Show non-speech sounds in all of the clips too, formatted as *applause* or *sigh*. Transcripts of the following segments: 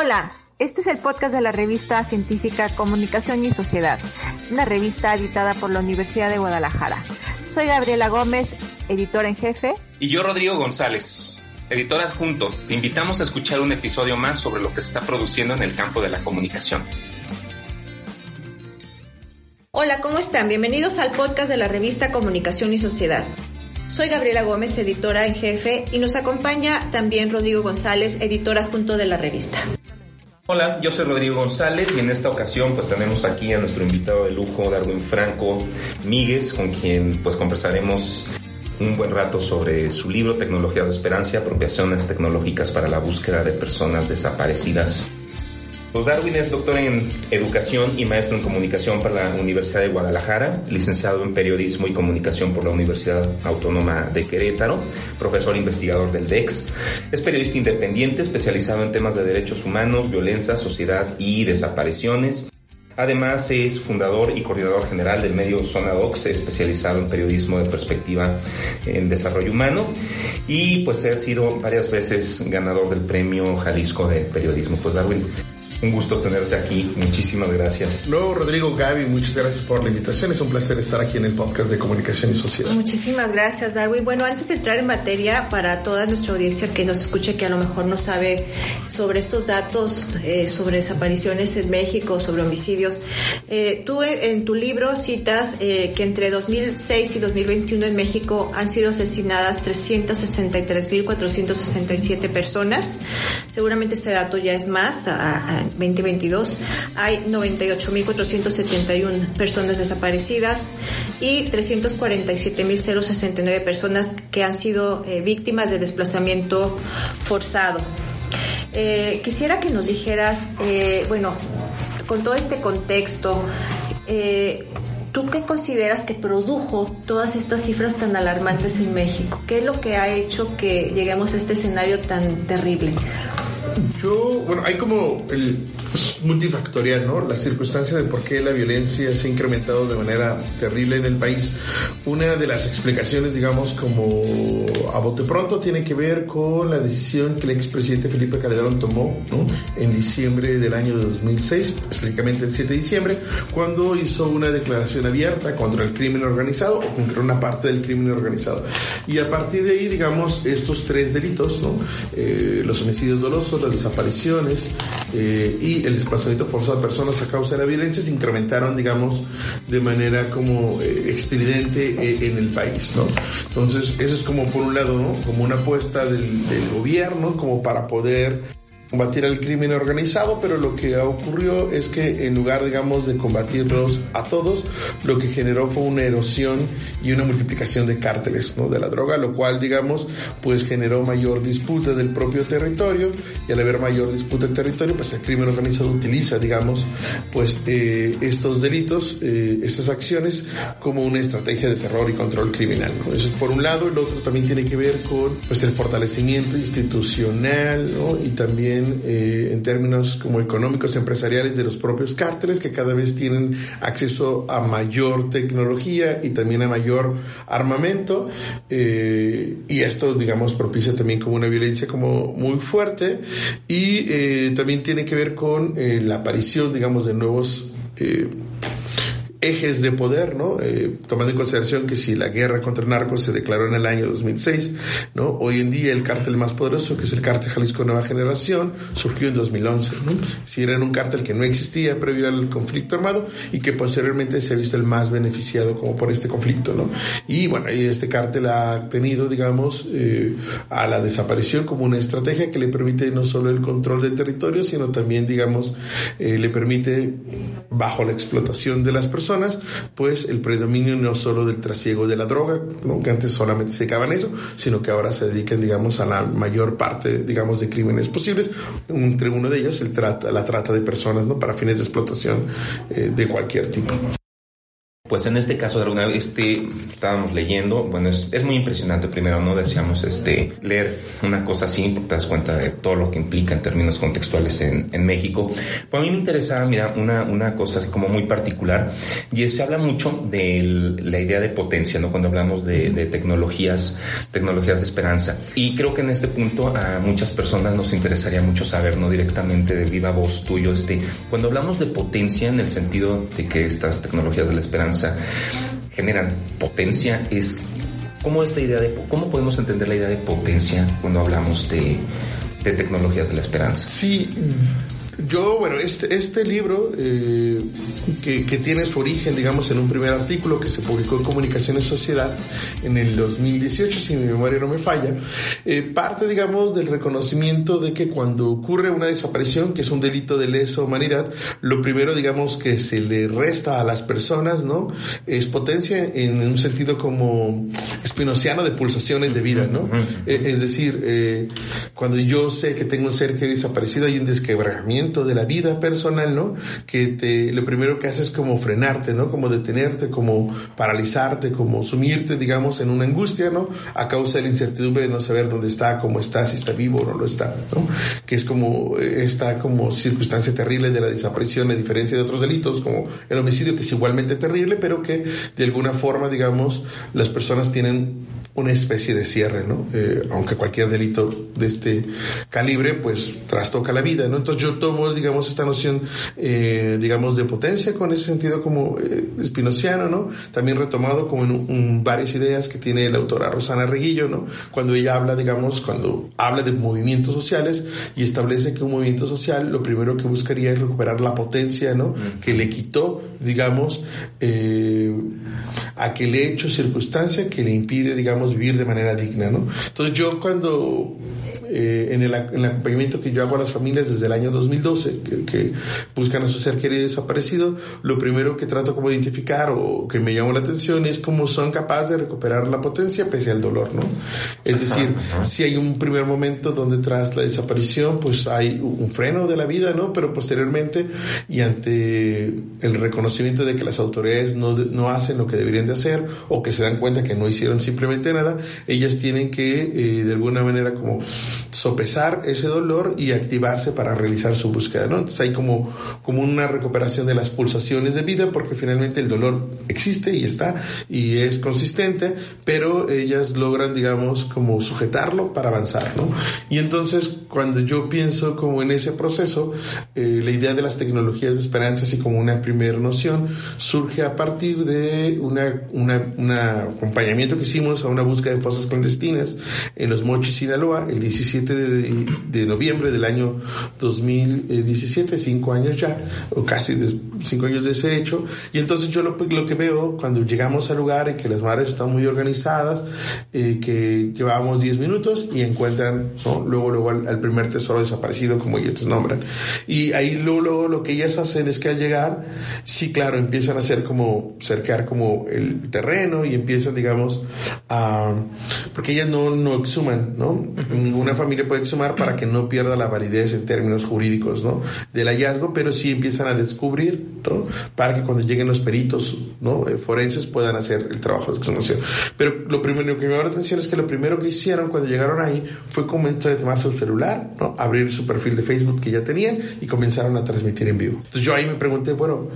Hola, este es el podcast de la revista científica Comunicación y Sociedad, una revista editada por la Universidad de Guadalajara. Soy Gabriela Gómez, editora en jefe. Y yo Rodrigo González, editor adjunto. Te invitamos a escuchar un episodio más sobre lo que se está produciendo en el campo de la comunicación. Hola, ¿cómo están? Bienvenidos al podcast de la revista Comunicación y Sociedad. Soy Gabriela Gómez, editora en jefe, y nos acompaña también Rodrigo González, editor adjunto de la revista. Hola, yo soy Rodrigo González y en esta ocasión pues tenemos aquí a nuestro invitado de lujo, Darwin Franco Míguez, con quien pues conversaremos un buen rato sobre su libro Tecnologías de Esperanza, apropiaciones tecnológicas para la búsqueda de personas desaparecidas. Pues Darwin es doctor en educación y maestro en comunicación por la Universidad de Guadalajara, licenciado en periodismo y comunicación por la Universidad Autónoma de Querétaro, profesor investigador del DEX. Es periodista independiente especializado en temas de derechos humanos, violencia, sociedad y desapariciones. Además es fundador y coordinador general del medio Zona Docs, especializado en periodismo de perspectiva en desarrollo humano y pues ha sido varias veces ganador del premio Jalisco de periodismo. Pues Darwin, un gusto tenerte aquí. Muchísimas gracias. No, Rodrigo, Gaby, muchas gracias por la invitación. Es un placer estar aquí en el podcast de Comunicación y Sociedad. Muchísimas gracias, Darwin. Bueno, antes de entrar en materia, para toda nuestra audiencia que nos escuche, que a lo mejor no sabe sobre estos datos, eh, sobre desapariciones en México, sobre homicidios, eh, tú en tu libro citas eh, que entre 2006 y 2021 en México han sido asesinadas 363.467 personas. Seguramente este dato ya es más. A, a 2022 hay 98.471 personas desaparecidas y 347.069 personas que han sido eh, víctimas de desplazamiento forzado. Eh, quisiera que nos dijeras, eh, bueno, con todo este contexto, eh, ¿tú qué consideras que produjo todas estas cifras tan alarmantes en México? ¿Qué es lo que ha hecho que lleguemos a este escenario tan terrible? Yo, bueno, hay como el multifactorial, ¿no? La circunstancia de por qué la violencia se ha incrementado de manera terrible en el país. Una de las explicaciones, digamos, como a bote pronto, tiene que ver con la decisión que el expresidente Felipe Calderón tomó, ¿no? En diciembre del año de 2006, específicamente el 7 de diciembre, cuando hizo una declaración abierta contra el crimen organizado o contra una parte del crimen organizado. Y a partir de ahí, digamos, estos tres delitos, ¿no? Eh, los homicidios dolosos, las desapariciones eh, y el desplazamiento forzado de personas a causa de la violencia se incrementaron, digamos, de manera como eh, estridente eh, en el país, ¿no? Entonces, eso es como por un lado, ¿no? Como una apuesta del, del gobierno, como para poder combatir el crimen organizado, pero lo que ocurrió es que en lugar, digamos, de combatirlos a todos, lo que generó fue una erosión y una multiplicación de cárteles, ¿no? De la droga, lo cual, digamos, pues generó mayor disputa del propio territorio y al haber mayor disputa del territorio, pues el crimen organizado utiliza, digamos, pues eh, estos delitos, eh, estas acciones como una estrategia de terror y control criminal, ¿no? Eso es por un lado, el otro también tiene que ver con, pues, el fortalecimiento institucional, ¿no? Y también eh, en términos como económicos empresariales de los propios cárteles que cada vez tienen acceso a mayor tecnología y también a mayor armamento eh, y esto digamos propicia también como una violencia como muy fuerte y eh, también tiene que ver con la aparición digamos de nuevos ejes de poder, ¿no? Eh, tomando en consideración que si la guerra contra el narco se declaró en el año 2006, ¿no? Hoy en día el cártel más poderoso, que es el cártel Jalisco Nueva Generación, surgió en 2011, ¿no? Si era un cártel que no existía previo al conflicto armado y que posteriormente se ha visto el más beneficiado como por este conflicto, ¿no? Y bueno, este cártel ha tenido, digamos, eh, a la desaparición como una estrategia que le permite no solo el control del territorio, sino también, digamos, eh, le permite, bajo la explotación de las personas, personas, pues el predominio no solo del trasiego de la droga, ¿no? que antes solamente se dedicaban eso, sino que ahora se dedican, digamos, a la mayor parte, digamos, de crímenes posibles, entre uno de ellos el trata, la trata de personas, ¿no? Para fines de explotación eh, de cualquier tipo. Pues en este caso, de alguna este, estábamos leyendo, bueno, es, es, muy impresionante primero, ¿no? Decíamos, este, leer una cosa así, porque te das cuenta de todo lo que implica en términos contextuales en, en México. Pues a mí me interesaba, mira, una, una cosa como muy particular, y se habla mucho de la idea de potencia, ¿no? Cuando hablamos de, de, tecnologías, tecnologías de esperanza. Y creo que en este punto a muchas personas nos interesaría mucho saber, ¿no? Directamente de viva voz tuyo, este, cuando hablamos de potencia en el sentido de que estas tecnologías de la esperanza generan potencia es cómo esta idea de cómo podemos entender la idea de potencia cuando hablamos de, de tecnologías de la esperanza sí yo, bueno, este, este libro, eh, que, que, tiene su origen, digamos, en un primer artículo que se publicó en Comunicación y Sociedad en el 2018, si mi memoria no me falla, eh, parte, digamos, del reconocimiento de que cuando ocurre una desaparición, que es un delito de lesa humanidad, lo primero, digamos, que se le resta a las personas, ¿no? Es potencia en un sentido como espinociano de pulsaciones de vida, ¿no? Eh, es decir, eh, cuando yo sé que tengo un ser que ha desaparecido, hay un desquebrajamiento de la vida personal, ¿no? Que te, lo primero que hace es como frenarte, ¿no? Como detenerte, como paralizarte, como sumirte, digamos, en una angustia, ¿no? A causa de la incertidumbre de no saber dónde está, cómo está, si está vivo o no lo está, ¿no? Que es como esta como circunstancia terrible de la desaparición, a diferencia de otros delitos, como el homicidio, que es igualmente terrible, pero que de alguna forma, digamos, las personas tienen una especie de cierre, ¿no? Eh, aunque cualquier delito de este calibre, pues trastoca la vida, ¿no? Entonces yo tomo, digamos, esta noción, eh, digamos, de potencia con ese sentido como eh, espinociano, ¿no? También retomado como en un, varias ideas que tiene la autora Rosana Reguillo, ¿no? Cuando ella habla, digamos, cuando habla de movimientos sociales y establece que un movimiento social lo primero que buscaría es recuperar la potencia, ¿no? Que le quitó, digamos, eh, aquel hecho, circunstancia que le impide, digamos, vivir de manera digna, ¿no? Entonces yo cuando eh, en, el, en, el, acompañamiento que yo hago a las familias desde el año 2012, que, que, buscan a su ser querido desaparecido, lo primero que trato como identificar o que me llama la atención es cómo son capaces de recuperar la potencia pese al dolor, ¿no? Es decir, si hay un primer momento donde tras la desaparición, pues hay un freno de la vida, ¿no? Pero posteriormente y ante el reconocimiento de que las autoridades no, no hacen lo que deberían de hacer o que se dan cuenta que no hicieron simplemente nada, ellas tienen que eh, de alguna manera como sopesar ese dolor y activarse para realizar su búsqueda, ¿no? Entonces hay como, como una recuperación de las pulsaciones de vida porque finalmente el dolor existe y está y es consistente, pero ellas logran, digamos, como sujetarlo para avanzar, ¿no? Y entonces cuando yo pienso como en ese proceso, eh, la idea de las tecnologías de esperanza, así como una primera noción, surge a partir de una, una acompañamiento que hicimos a una búsqueda de fosas clandestinas en los Mochis, Sinaloa, el 17 de, de, noviembre del año 2017, cinco años ya, o casi cinco años de ese hecho. Y entonces yo lo, lo que veo cuando llegamos al lugar en que las madres están muy organizadas, eh, que llevábamos 10 minutos y encuentran, ¿no? luego, luego al, al, primer tesoro desaparecido, como ellos nombran. Y ahí luego, luego lo que ellas hacen es que al llegar, sí, claro, empiezan a hacer como, cercar como el terreno y empiezan, digamos, a, porque ellas no, no exhuman, ¿no? Ninguna familia puede exhumar para que no pierda la validez en términos jurídicos, ¿no? Del hallazgo, pero sí empiezan a descubrir, ¿no? Para que cuando lleguen los peritos, ¿no? forenses puedan hacer el trabajo de exhumación. Pero lo primero que me llamó la atención es que lo primero que hicieron cuando llegaron ahí fue comenzar a tomar su celular, ¿no? Abrir su perfil de Facebook que ya tenían y comenzaron a transmitir en vivo. Entonces yo ahí me pregunté, bueno,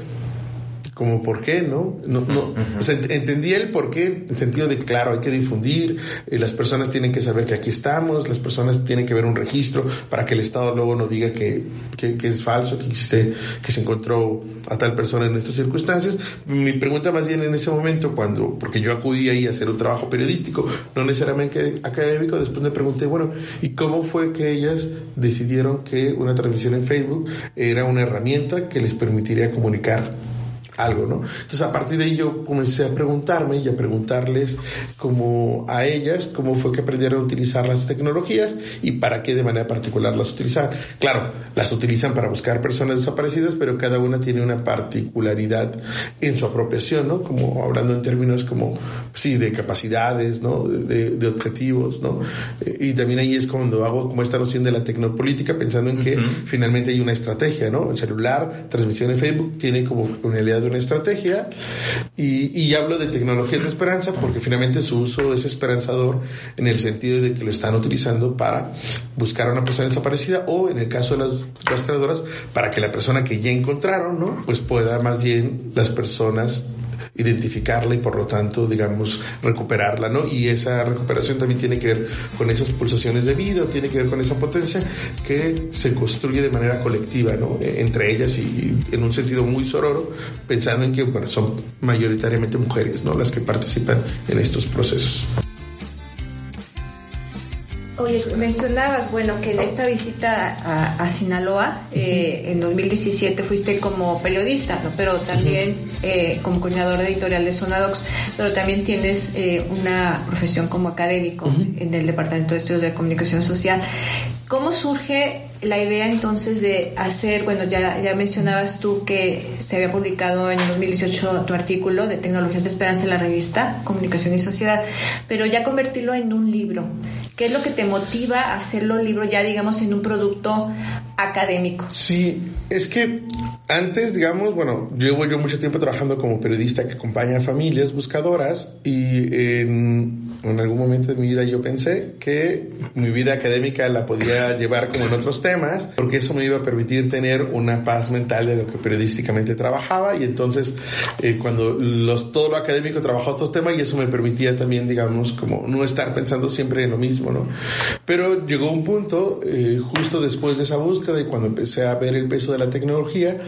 como por qué, ¿no? no, no o sea, entendí el por qué, en el sentido de que, claro, hay que difundir, eh, las personas tienen que saber que aquí estamos, las personas tienen que ver un registro para que el Estado luego no diga que, que, que, es falso, que existe, que se encontró a tal persona en estas circunstancias. Mi pregunta más bien en ese momento, cuando, porque yo acudí ahí a hacer un trabajo periodístico, no necesariamente académico, después me pregunté, bueno, ¿y cómo fue que ellas decidieron que una transmisión en Facebook era una herramienta que les permitiría comunicar algo, ¿no? Entonces a partir de ahí yo comencé a preguntarme y a preguntarles como a ellas cómo fue que aprendieron a utilizar las tecnologías y para qué de manera particular las utilizan. Claro, las utilizan para buscar personas desaparecidas, pero cada una tiene una particularidad en su apropiación, ¿no? Como hablando en términos como, sí, de capacidades, ¿no? De, de objetivos, ¿no? Eh, y también ahí es cuando hago como esta noción de la tecnopolítica, pensando en que finalmente hay una estrategia, ¿no? El celular, transmisión en Facebook, tiene como finalidad de una estrategia y, y hablo de tecnologías de esperanza porque finalmente su uso es esperanzador en el sentido de que lo están utilizando para buscar a una persona desaparecida o en el caso de las rastreadoras para que la persona que ya encontraron, ¿no? Pues pueda más bien las personas identificarla y por lo tanto, digamos, recuperarla, ¿no? Y esa recuperación también tiene que ver con esas pulsaciones de vida, tiene que ver con esa potencia que se construye de manera colectiva, ¿no? E, entre ellas y en un sentido muy sororo, pensando en que, bueno, son mayoritariamente mujeres, ¿no? Las que participan en estos procesos. Oye, mencionabas, bueno, que en esta visita a, Sinaloa, eh, en 2017 fuiste como periodista, ¿no? pero también eh, como coordinador editorial de Sonadox, pero también tienes eh, una profesión como académico en el Departamento de Estudios de Comunicación Social. ¿Cómo surge la idea entonces de hacer, bueno, ya, ya mencionabas tú que se había publicado en 2018 tu artículo de Tecnologías de Esperanza en la revista Comunicación y Sociedad, pero ya convertirlo en un libro? ¿Qué es lo que te motiva a hacerlo libro ya, digamos, en un producto académico? Sí, es que antes, digamos, bueno, llevo yo mucho tiempo trabajando como periodista que acompaña a familias buscadoras y en, algún momento de mi vida yo pensé que mi vida académica la podía llevar como en otros temas, porque eso me iba a permitir tener una paz mental de lo que periodísticamente trabajaba y entonces eh, cuando los, todo lo académico trabajaba otros temas y eso me permitía también, digamos, como no estar pensando siempre en lo mismo, ¿no? Pero llegó un punto, eh, justo después de esa búsqueda y cuando empecé a ver el peso de la tecnología,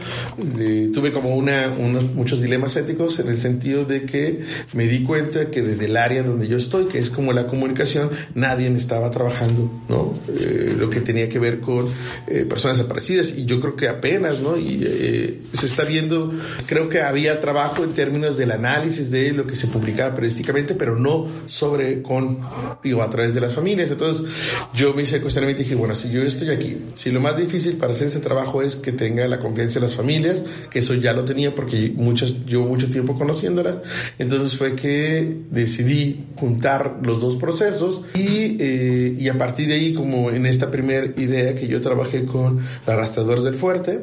tuve como una, unos, muchos dilemas éticos en el sentido de que me di cuenta que desde el área donde yo estoy, que es como la comunicación, nadie me estaba trabajando, ¿no? Eh, lo que tenía que ver con eh, personas desaparecidas y yo creo que apenas, ¿no? Y eh, se está viendo, creo que había trabajo en términos del análisis de lo que se publicaba periodísticamente, pero no sobre con, digo, a través de las familias. Entonces yo me hice cuestionamiento y dije, bueno, si yo estoy aquí, si lo más difícil para hacer ese trabajo es que tenga la confianza de las familias, que eso ya lo tenía porque muchas, llevo mucho tiempo conociéndolas, entonces fue que decidí juntar los dos procesos y, eh, y a partir de ahí, como en esta primera idea que yo trabajé con los arrastradores del fuerte,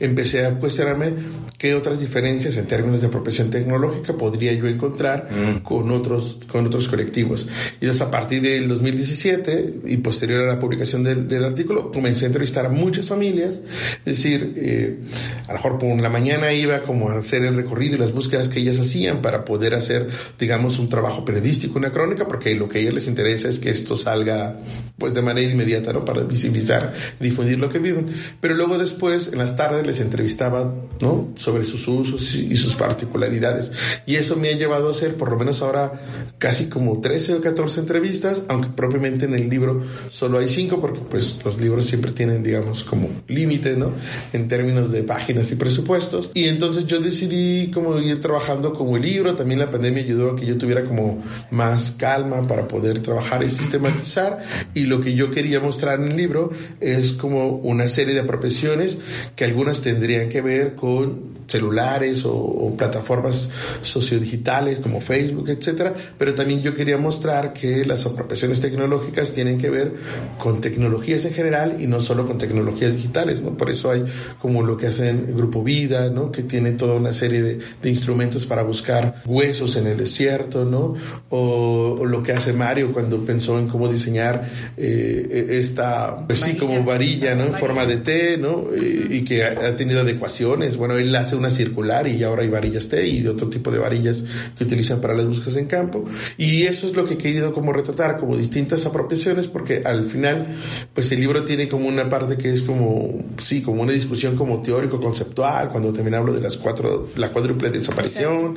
empecé a cuestionarme qué otras diferencias en términos de apropiación tecnológica podría yo encontrar mm. con otros con otros colectivos. Y entonces a partir del 2017 y posterior a la publicación del, del artículo comencé a entrevistar a muchas familias, es decir, eh, a lo mejor por la mañana iba como a hacer el recorrido y las búsquedas que ellas hacían para poder hacer, digamos, un trabajo periodístico, una crónica, porque lo que a ellas les interesa es que esto salga pues de manera inmediata, ¿no? Para visibilizar, difundir lo que viven. Pero luego después, en las tardes, les entrevistaba, ¿no? Sobre sus usos y sus particularidades. Y eso me ha llevado a hacer, por lo menos ahora, casi como 13 o 14 entrevistas, aunque propiamente en el libro solo hay 5, porque pues los libros siempre tienen, digamos, como límite, ¿no? En términos de páginas y presupuestos. Y entonces yo decidí como ir trabajando como el libro. También la pandemia ayudó a que yo tuviera como más calma para poder trabajar y sistematizar. Y lo que yo quería mostrar en el libro es como una serie de apropiaciones que algunas tendrían que ver con celulares o, plataformas sociodigitales como Facebook, etcétera, pero también yo quería mostrar que las apropiaciones tecnológicas tienen que ver con tecnologías en general y no solo con tecnologías digitales, ¿no? Por eso hay como lo que hacen Grupo Vida, ¿no? Que tiene toda una serie de, de instrumentos para buscar huesos en el desierto, ¿no? O, o, lo que hace Mario cuando pensó en cómo diseñar eh, esta, pues sí, como varilla, ¿no? En forma de T, ¿no? Y, y que ha, ha tenido adecuaciones. Bueno, él hace una circular y ahora hay varillas T y otro tipo de varillas que utilizan para las búsquedas en campo. Y eso es lo que he querido como retratar, como distintas apropiaciones, porque al final, pues el libro tiene como una parte que es como, sí, como una discusión como teórico-conceptual, cuando también hablo de las cuatro, la cuádruple desaparición,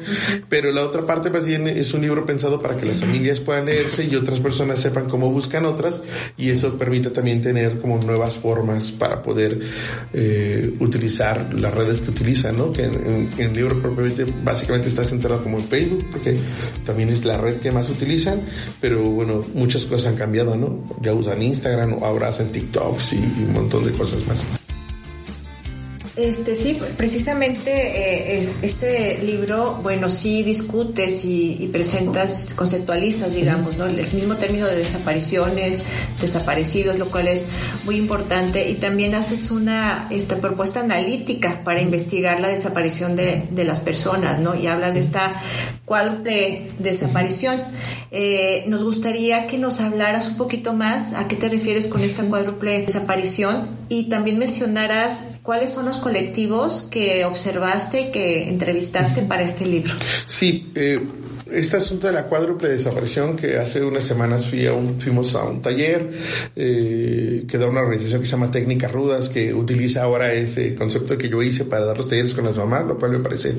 pero la otra parte más bien es un libro pensado para que las familias puedan leerse y otras personas sepan cómo buscan otras y eso permite también tener como nuevas formas para poder eh, utilizar las redes que utilizan, ¿no? Que en, el libro propiamente básicamente está centrado como en Facebook, porque también es la red que más utilizan, pero bueno, muchas cosas han cambiado, ¿no? Ya usan Instagram o ahora hacen TikToks y, y un montón de cosas más. Este sí, precisamente eh, este libro, bueno, sí discutes y, presentas, conceptualizas, digamos, ¿no? El mismo término de desapariciones, desaparecidos, lo cual es muy importante, y también haces una esta propuesta analítica para investigar la desaparición de, de las personas, ¿no? Y hablas de esta cuádruple desaparición. Eh, nos gustaría que nos hablaras un poquito más a qué te refieres con esta cuádruple desaparición y también mencionaras cuáles son los colectivos que observaste y que entrevistaste para este libro. Sí, eh, este asunto de la cuádruple desaparición que hace unas semanas fui a un, fuimos a un taller eh, que da una organización que se llama Técnicas Rudas que utiliza ahora ese concepto que yo hice para dar los talleres con las mamás, lo cual me parece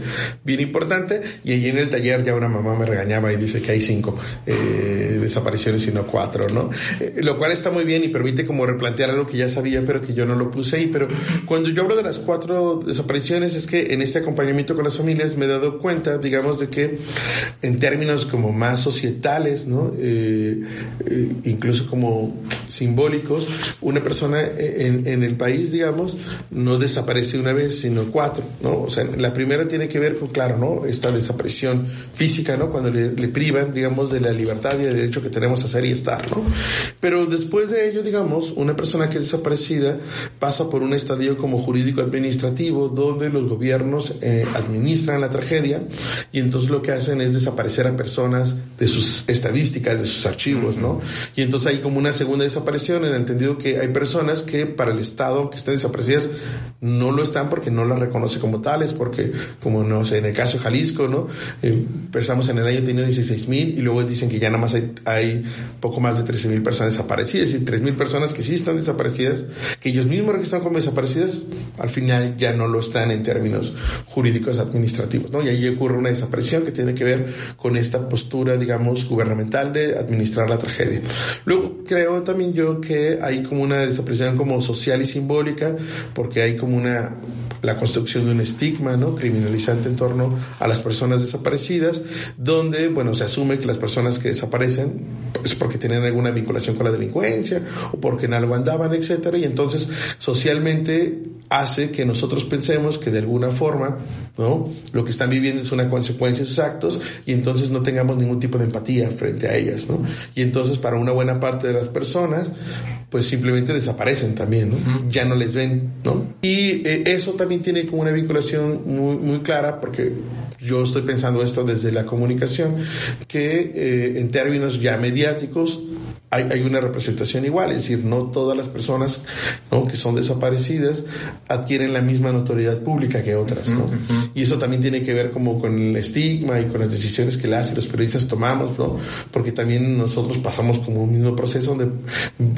bien importante y allí en el taller ya una mamá me regañaba y dice que hay cinco eh, desapariciones y no cuatro, ¿no? Eh, lo cual está muy bien y permite como replantear algo que ya sabía pero que yo no lo puse ahí, pero cuando yo hablo de las cuatro desapariciones es que en este acompañamiento con las familias me he dado cuenta, digamos, de que en términos como más societales, ¿no? Eh, eh, incluso como simbólicos, una persona en, en, el país, digamos, no desaparece una vez, sino cuatro, ¿no? O sea, la primera tiene que ver con, claro, ¿no? Esta desaparición física, ¿no? Cuando le, le privan, digamos, de la libertad y del derecho que tenemos a ser y estar, ¿no? Pero después de ello, digamos, una persona que es desaparecida pasa por un estadio como jurídico administrativo donde los gobiernos eh, administran la tragedia y entonces lo que hacen es desaparecer a personas de sus estadísticas, de sus archivos, ¿no? Y entonces hay como una segunda desaparición en el entendido que hay personas que para el Estado que están desaparecidas no lo están porque no las reconoce como tales, porque como no sé, en el caso de Jalisco, ¿no? Empezamos en el año teniendo 16 mil y luego dicen que ya nada más hay, hay poco más de 13 mil personas desaparecidas y 3 mil personas que sí están desaparecidas, que ellos mismos registran como desaparecidas, al final ya no lo están en términos jurídicos administrativos, ¿no? Y ahí ocurre una desaparición que tiene que ver con esta postura, digamos, gubernamental de administrar la tragedia. Luego creo también yo que hay como una desaparición como social y simbólica, porque hay como una la construcción de un estigma ¿no? criminalizante en torno a las personas desaparecidas, donde bueno se asume que las personas que desaparecen es porque tienen alguna vinculación con la delincuencia o porque en algo andaban, etcétera, y entonces socialmente hace que nosotros pensemos que de alguna forma ¿no? lo que están viviendo es una consecuencia de sus actos y entonces no tengamos ningún tipo de empatía frente a ellas, ¿no? Y entonces para una buena parte de las personas, pues simplemente desaparecen también, ¿no? Ya no les ven, ¿no? Y eh, eso también tiene como una vinculación muy, muy clara, porque yo estoy pensando esto desde la comunicación, que eh, en términos ya mediáticos, hay, hay, una representación igual, es decir, no todas las personas ¿no? que son desaparecidas adquieren la misma notoriedad pública que otras, ¿no? Y eso también tiene que ver como con el estigma y con las decisiones que las y los periodistas tomamos, ¿no? Porque también nosotros pasamos como un mismo proceso donde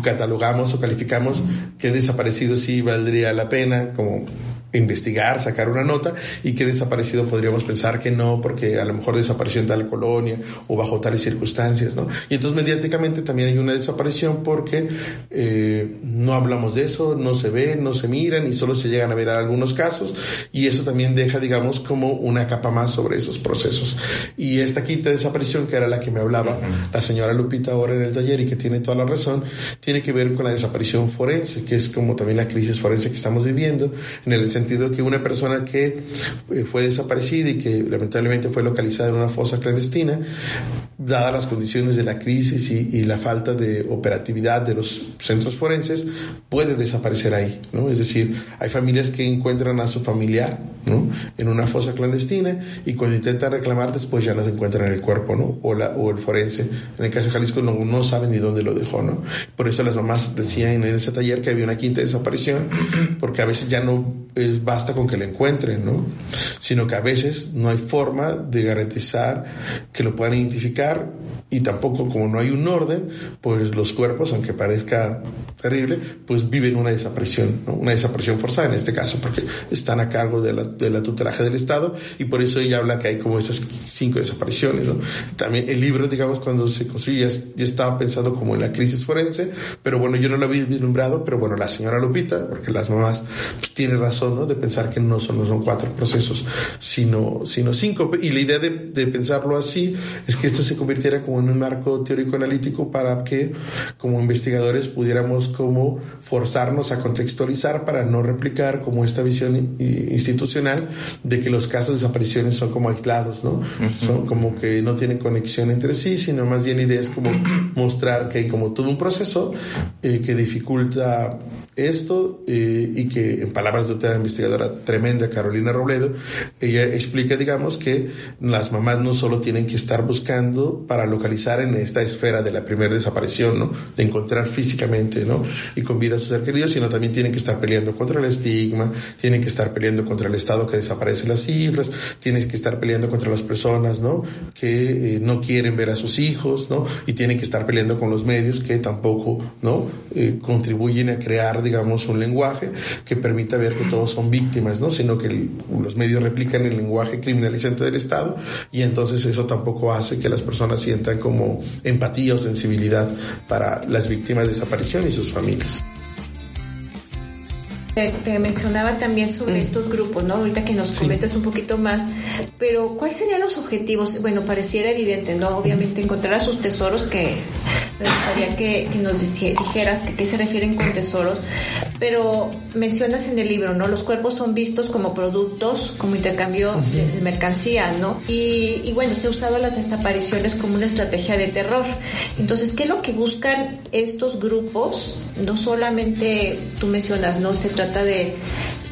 catalogamos o calificamos que desaparecido sí valdría la pena, como investigar, sacar una nota y que desaparecido podríamos pensar que no, porque a lo mejor desapareció en tal colonia o bajo tales circunstancias, ¿no? Y entonces mediáticamente también hay una desaparición porque eh, no hablamos de eso, no se ve, no se miran y solo se llegan a ver algunos casos y eso también deja, digamos, como una capa más sobre esos procesos. Y esta quinta desaparición, que era la que me hablaba la señora Lupita ahora en el taller y que tiene toda la razón, tiene que ver con la desaparición forense, que es como también la crisis forense que estamos viviendo, en el sentido que una persona que eh, fue desaparecida y que lamentablemente fue localizada en una fosa clandestina, dadas las condiciones de la crisis y, la falta de operatividad de los centros forenses, puede desaparecer ahí, ¿no? Es decir, hay familias que encuentran a su familiar, ¿no? En una fosa clandestina y cuando intentan reclamar después ya no se encuentran el cuerpo, ¿no? O, la, o el forense. En el caso de Jalisco no, no saben ni dónde lo dejó, ¿no? Por eso las mamás decían en ese taller que había una quinta desaparición, porque a veces ya no pues basta con que lo encuentren, ¿no? Sino que a veces no hay forma de garantizar que lo puedan identificar y tampoco como no hay un orden, pues los cuerpos, aunque parezca terrible, pues viven una desaparición, ¿no? una desaparición forzada en este caso, porque están a cargo de la, de la tutelaje del Estado y por eso ella habla que hay como esas cinco desapariciones. ¿no? También el libro, digamos, cuando se construye ya, estaba pensado como en la crisis forense, pero bueno, yo no lo había vislumbrado, pero bueno, la señora Lupita, porque las mamás pues, tiene razón ¿no? De pensar que no son, no son cuatro procesos, sino, sino cinco. Y la idea de, de pensarlo así es que esto se convirtiera como en un marco teórico analítico para que como investigadores pudiéramos como forzarnos a contextualizar para no replicar como esta visión institucional de que los casos de desapariciones son como aislados, ¿no? Son como que no tienen conexión entre sí, sino más bien la idea es como mostrar que hay como todo un proceso eh, que dificulta esto eh, y que en palabras de otra investigadora tremenda, Carolina Robledo, ella explica, digamos, que las mamás no solo tienen que estar buscando para localizar en esta esfera de la primera desaparición, ¿no? De encontrar físicamente, ¿no? Y con vida a sus ser sino también tienen que estar peleando contra el estigma, tienen que estar peleando contra el Estado que desaparece las cifras, tienen que estar peleando contra las personas, ¿no? Que eh, no quieren ver a sus hijos, ¿no? Y tienen que estar peleando con los medios que tampoco, ¿no? Eh, contribuyen a crear, digamos, un lenguaje que permita ver que todos son víctimas, ¿no? Sino que los medios replican el lenguaje criminalizante del Estado y entonces eso tampoco hace que las personas sientan como empatía o sensibilidad para las víctimas de desaparición y sus familias. Te, mencionaba también sobre mm. estos grupos, ¿no? Ahorita que nos comentes un poquito más, pero ¿cuáles serían los objetivos? Bueno, pareciera evidente, ¿no? Obviamente encontrar a sus tesoros, que me gustaría que, nos dijeras que qué se refieren con tesoros, pero mencionas en el libro, ¿no? Los cuerpos son vistos como productos, como intercambio de, mercancía, ¿no? Y, y, bueno, se ha usado las desapariciones como una estrategia de terror. Entonces, ¿qué es lo que buscan estos grupos? No solamente tú mencionas, ¿no? Se trata de,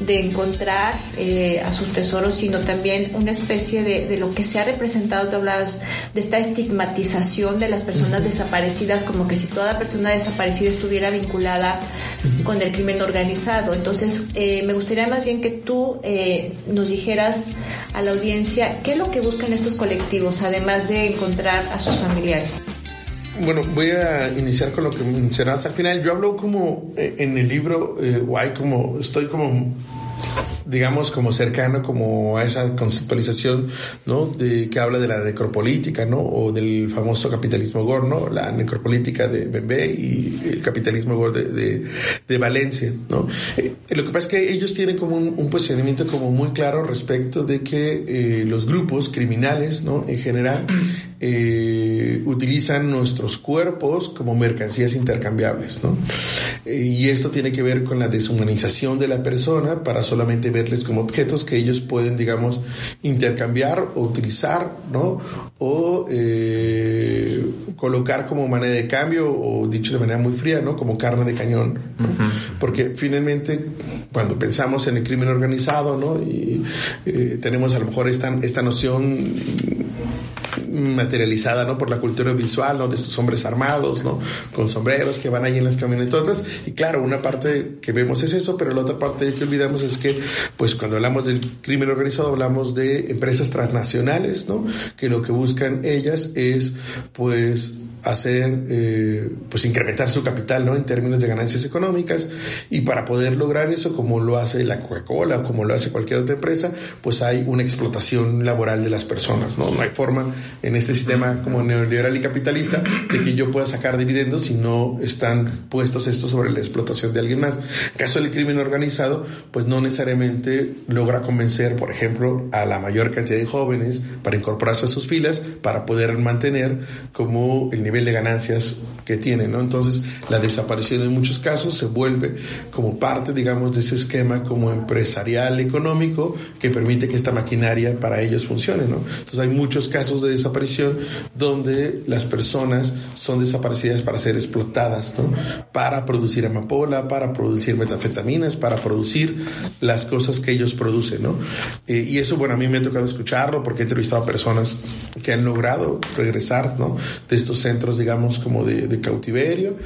encontrar eh, a sus tesoros, sino también una especie de, lo que se ha representado, te hablabas de esta estigmatización de las personas desaparecidas, como que si toda persona desaparecida estuviera vinculada con el crimen organizado. Entonces, eh, me gustaría más bien que tú eh, nos dijeras a la audiencia qué es lo que buscan estos colectivos, además de encontrar a sus familiares. Bueno, voy a iniciar con lo que mencionabas al final. Yo hablo como eh, en el libro, eh, como, estoy como digamos, como cercano como a esa conceptualización, ¿no? De, que habla de la necropolítica, ¿no? O del famoso capitalismo gore, ¿no? La necropolítica de Bembe y el capitalismo gore de, de, Valencia, ¿no? Eh, lo que pasa es que ellos tienen como un, posicionamiento como muy claro respecto de que eh, los grupos criminales, ¿no? En general, *clears throat* eh, utilizan nuestros cuerpos como mercancías intercambiables, ¿no? y esto tiene que ver con la deshumanización de la persona para solamente verles como objetos que ellos pueden, digamos, intercambiar o utilizar, ¿no? O eh, colocar como moneda de cambio o dicho de manera muy fría, ¿no? Como carne de cañón. Porque finalmente, cuando pensamos en el crimen organizado, ¿no? Y eh, tenemos a lo mejor esta, esta noción materializada, ¿no? Por la cultura visual, ¿no? De estos hombres armados, ¿no? Con sombreros que van ahí en las camionetotas. Y claro, una parte que vemos es eso, pero la otra parte que olvidamos es que, pues cuando hablamos del crimen organizado, hablamos de empresas transnacionales, ¿no? Que lo que buscan ellas es, pues, hacer, eh, pues incrementar su capital, ¿no? En términos de ganancias económicas. Y para poder lograr eso, como lo hace la Coca-Cola o como lo hace cualquier otra empresa, pues hay una explotación laboral de las personas, ¿no? No hay forma en este sistema como neoliberal y capitalista de que yo pueda sacar dividendos si no están puestos estos sobre la explotación de alguien más. En caso del crimen organizado, pues no necesariamente logra convencer, por ejemplo, a la mayor cantidad de jóvenes para incorporarse a sus filas para poder mantener como el nivel de ganancias que tienen, ¿no? Entonces, la desaparición en muchos casos se vuelve como parte, digamos, de ese esquema como empresarial económico que permite que esta maquinaria para ellos funcione, ¿no? Entonces, hay muchos casos de desaparición donde las personas son desaparecidas para ser explotadas, ¿no? Para producir amapola, para producir metanfetaminas, para producir las cosas que ellos producen, ¿no? Eh, y eso, bueno, a mí me ha tocado escucharlo porque he entrevistado a personas que han logrado regresar, ¿no? De estos centros centros, digamos, como de, cautiverio,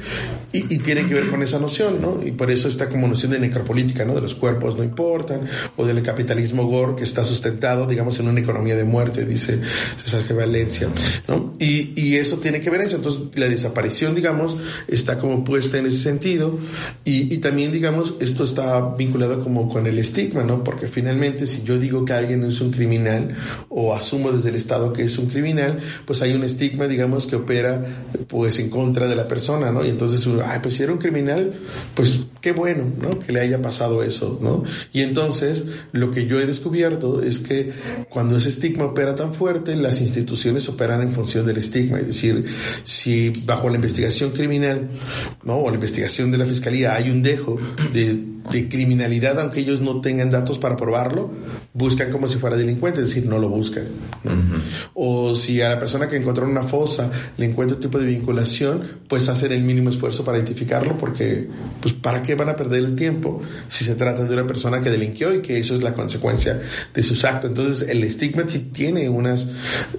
y, tiene que ver con esa noción, ¿no? Y por eso está como noción de necropolítica, ¿no? De los cuerpos no importan, o del capitalismo gore que está sustentado, digamos, en una economía de muerte, dice César G. Valencia, ¿no? Y, y eso tiene que ver eso, entonces la desaparición, digamos, está como puesta en ese sentido, y, y también, digamos, esto está vinculado como con el estigma, ¿no? Porque finalmente, si yo digo que alguien es un criminal, o asumo desde el Estado que es un criminal, pues hay un estigma, digamos, que opera pues en contra de la persona, ¿no? Y entonces ay, pues si era un criminal, pues qué bueno, ¿no? Que le haya pasado eso, ¿no? Y entonces lo que yo he descubierto es que cuando ese estigma opera tan fuerte, las instituciones operan en función del estigma, es decir, si bajo la investigación criminal, ¿no? O la investigación de la fiscalía hay un dejo de de criminalidad, aunque ellos no tengan datos para probarlo, buscan como si fuera delincuente, es decir, no lo buscan. O si a la persona que encontró una fosa le encuentra un tipo de vinculación, pues hacen el mínimo esfuerzo para identificarlo, porque, pues, ¿para qué van a perder el tiempo si se trata de una persona que delinquió y que eso es la consecuencia de sus actos? Entonces, el estigma sí tiene unas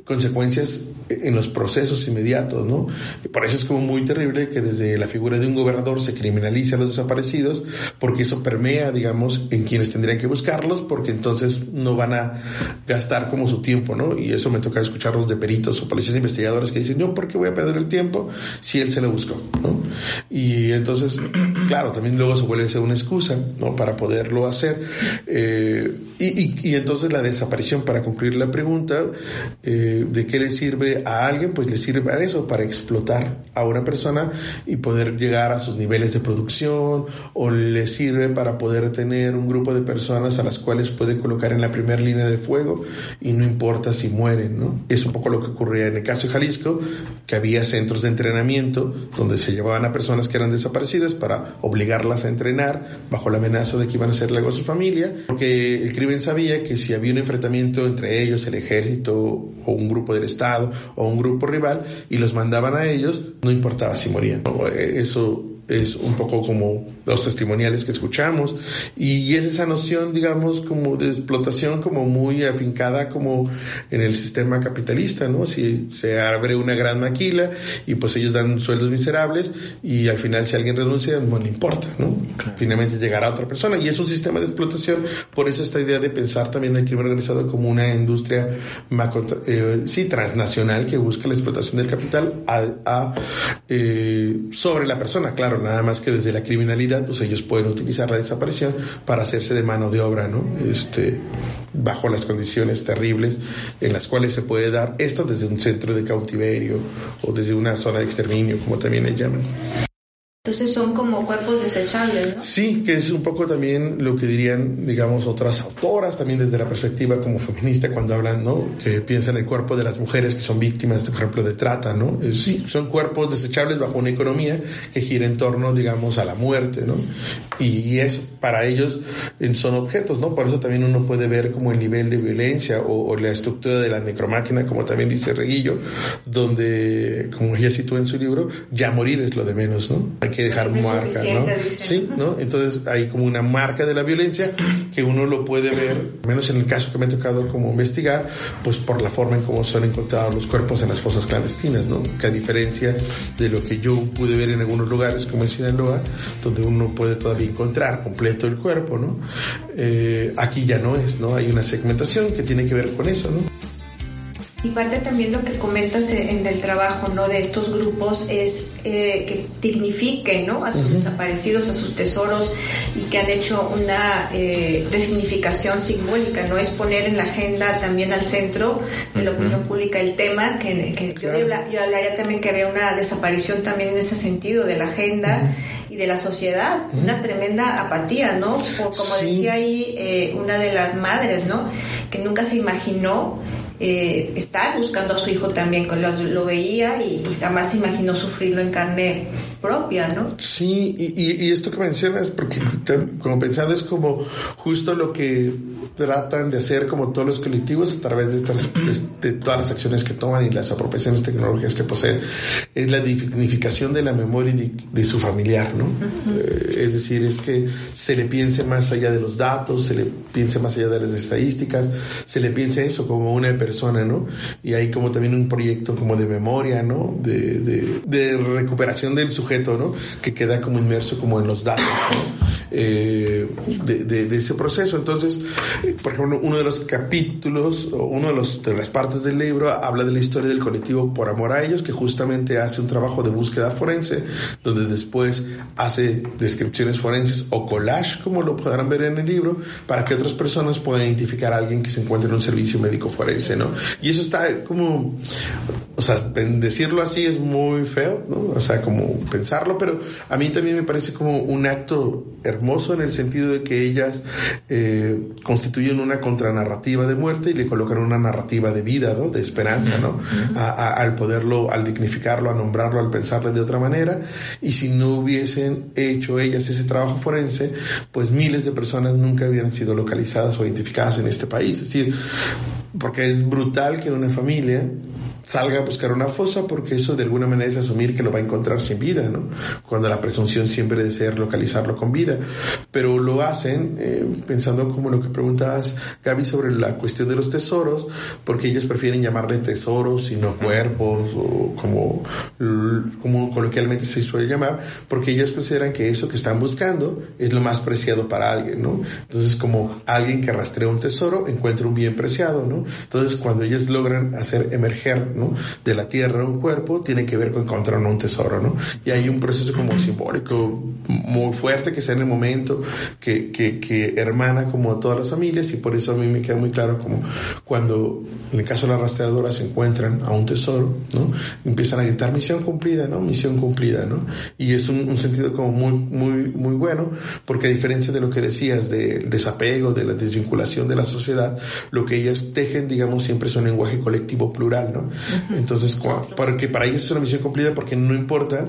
consecuencias en los procesos inmediatos, ¿no? Y por eso es como muy terrible que desde la figura de un gobernador se criminalice a los desaparecidos, porque eso permea, digamos, en quienes tendrían que buscarlos, porque entonces no van a gastar como su tiempo, ¿no? Y eso me toca escucharlos de peritos o policías investigadores que dicen, no, ¿por qué voy a perder el tiempo si él se lo buscó, ¿no? Y entonces, *clears throat* claro, también luego se vuelve a ser una excusa, ¿no? Para poderlo hacer. Eh, y, y, entonces la desaparición, para concluir la pregunta, eh, ¿de qué le sirve a alguien? Pues le sirve para eso, para explotar a una persona y poder llegar a sus niveles de producción o le sirve para poder tener un grupo de personas a las cuales puede colocar en la primera línea de fuego y no importa si mueren, ¿no? Es un poco lo que ocurría en el caso de Jalisco, que había centros de entrenamiento donde se llevaban a personas que eran desaparecidas para obligarlas a entrenar bajo la amenaza de que iban a ser luego a su familia, porque el crimen sabía que si había un enfrentamiento entre ellos, el ejército o un grupo del Estado o un grupo rival, y los mandaban a ellos, no importaba si morían. Eso es un poco como los testimoniales que escuchamos. Y es esa noción digamos como de explotación como muy afincada como en el sistema capitalista no si se abre una gran maquila y pues ellos dan sueldos miserables y al final si alguien renuncia no le importa no finalmente llegará otra persona. Y es un sistema de explotación. Por eso esta idea de pensar también el crimen organizado como una industria eh, sí transnacional que busca la explotación del capital a, eh, sobre la persona claro nada más que desde la criminalidad, pues ellos pueden utilizar la desaparición para hacerse de mano de obra, ¿no? Este, bajo las condiciones terribles en las cuales se puede dar esto desde un centro de cautiverio o desde una zona de exterminio, como también le llaman. Entonces son como cuerpos desechables, ¿no? Sí, que es un poco también lo que dirían, digamos, otras autoras, también desde la perspectiva como feminista, cuando hablan, ¿no? Que piensan el cuerpo de las mujeres que son víctimas, por ejemplo, de trata, ¿no? sí. Son cuerpos desechables bajo una economía que gira en torno, digamos, a la muerte, ¿no? Y, eso, para ellos son objetos, ¿no? Por eso también uno puede ver como el nivel de violencia o, la estructura de la necromáquina, como también dice Reguillo, donde, como ella sitúa en su libro, ya morir es lo de menos, ¿no? Que dejar marca, ¿no? Sí, ¿no? Entonces hay como una marca de la violencia que uno lo puede ver, menos en el caso que me ha tocado como investigar, pues por la forma en cómo son encontrados los cuerpos en las fosas clandestinas, ¿no? Que a diferencia de lo que yo pude ver en algunos lugares como en Sinaloa, donde uno puede todavía encontrar completo el cuerpo, ¿no? Eh, aquí ya no es, ¿no? Hay una segmentación que tiene que ver con eso, ¿no? Y parte también lo que comentas en el trabajo ¿no? de estos grupos es eh, que dignifiquen ¿no? a sus desaparecidos, a sus tesoros y que han hecho una eh, resignificación simbólica, ¿no? Es poner en la agenda también al centro de la opinión pública el tema, que, yo, hablaría también que había una desaparición también en ese sentido de la agenda. y de la sociedad, una tremenda apatía, ¿no? como decía ahí eh, una de las madres, ¿no? Que nunca se imaginó eh, estar buscando a su hijo también, lo, lo veía y, jamás imaginó sufrirlo en carne propia, ¿no? Sí, y, esto que mencionas, porque como pensado es como justo lo que tratan de hacer como todos los colectivos a través de, estas, de todas las acciones que toman y las apropiaciones tecnológicas que poseen, es la dignificación de la memoria de, su familiar, ¿no? Eh, es decir, es que se le piense más allá de los datos, se le piense más allá de las estadísticas, se le piense eso como una persona, ¿no? Y hay como también un proyecto como de memoria, ¿no? De, de, de recuperación del sujeto que queda como inmerso como en los datos, eh, de, ese proceso. Entonces, por ejemplo, uno de los capítulos o uno de, de las partes del libro habla de la historia del colectivo Por Amor a Ellos, que justamente hace un trabajo de búsqueda forense, donde después hace descripciones forenses o collage, como lo podrán ver en el libro, para que otras personas puedan identificar a alguien que se encuentre en un servicio médico forense, ¿no? Y eso está como, o sea, decirlo así es muy feo, ¿no? O sea, como pensarlo, pero a mí también me parece como un acto hermoso en el sentido de que ellas eh, constituyen una contranarrativa de muerte y le colocan una narrativa de vida, ¿no? De esperanza, ¿no? al poderlo, al dignificarlo, a nombrarlo, al pensarlo de otra manera. Y si no hubiesen hecho ellas ese trabajo forense, pues miles de personas nunca hubieran sido localizadas o identificadas en este país. Es decir, porque es brutal que una familia salga a buscar una fosa porque eso de alguna manera es asumir que lo va a encontrar sin vida, ¿no? Cuando la presunción siempre es ser localizarlo con vida. Pero lo hacen eh, pensando como lo que preguntabas, Gaby, sobre la cuestión de los tesoros, porque ellos prefieren llamarle tesoros y no cuerpos, o como, como coloquialmente se suele llamar, porque ellos consideran que eso que están buscando es lo más preciado para alguien, ¿no? Entonces, como alguien que rastrea un tesoro encuentra un bien preciado, ¿no? Entonces, cuando ellos logran hacer emerger de la tierra un cuerpo, tiene que ver con encontrar un tesoro, ¿no? Y hay un proceso como simbólico muy fuerte que sea en el momento que, que, que hermana como a todas las familias y por eso a mí me queda muy claro como cuando en el caso de las rastreadoras se encuentran a un tesoro, ¿no? Empiezan a gritar misión cumplida, ¿no? Misión cumplida, ¿no? Y es un, un sentido como muy, muy, muy bueno porque a diferencia de lo que decías del desapego, de la desvinculación de la sociedad, lo que ellas tejen, digamos, siempre es un lenguaje colectivo plural, ¿no? Entonces, porque para ella es una misión cumplida porque no importa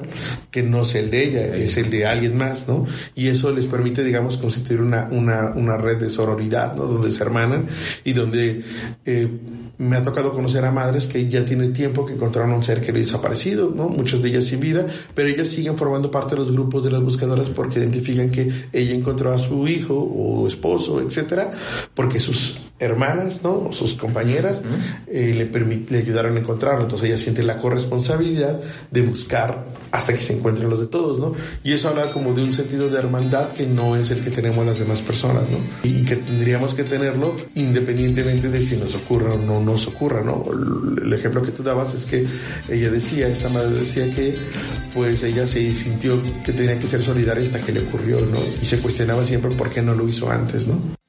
que no sea el de ella, es el de alguien más, ¿no? Y eso les permite, digamos, constituir una, una, una red de sororidad, ¿no? Donde se hermanan y donde eh, me ha tocado conocer a madres que ya tienen tiempo que encontraron un ser que había desaparecido, ¿no? Muchas de ellas sin vida, pero ellas siguen formando parte de los grupos de las buscadoras porque identifican que ella encontró a su hijo o esposo, etcétera, porque sus hermanas, ¿no? Sus compañeras eh, le, le ayudaron a encontrarlo. Entonces ella siente la corresponsabilidad de buscar hasta que se encuentren los de todos, ¿no? Y eso habla como de un sentido de hermandad que no es el que tenemos las demás personas, ¿no? Y que tendríamos que tenerlo independientemente de si nos ocurra o no nos ocurra, ¿no? El ejemplo que tú dabas es que ella decía, esta madre decía que pues ella se sintió que tenía que ser solidaria hasta que le ocurrió, ¿no? Y se cuestionaba siempre por qué no lo hizo antes, ¿no?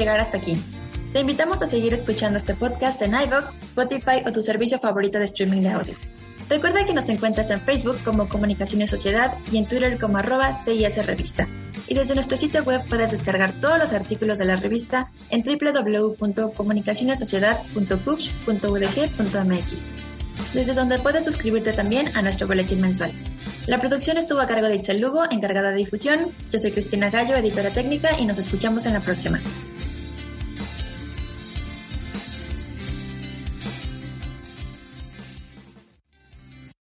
Llegar hasta aquí. Te invitamos a seguir escuchando este podcast en iVoox, Spotify o tu servicio favorito de streaming de audio. Recuerda que nos encuentras en Facebook como Comunicación y Sociedad y en Twitter como arroba CIS Revista. Y desde nuestro sitio web puedes descargar todos los artículos de la revista en www.comunicacionesociedad.push.udg.mx, desde donde puedes suscribirte también a nuestro boletín mensual. La producción estuvo a cargo de Itzel Lugo, encargada de difusión. Yo soy Cristina Gallo, editora técnica, y nos escuchamos en la próxima.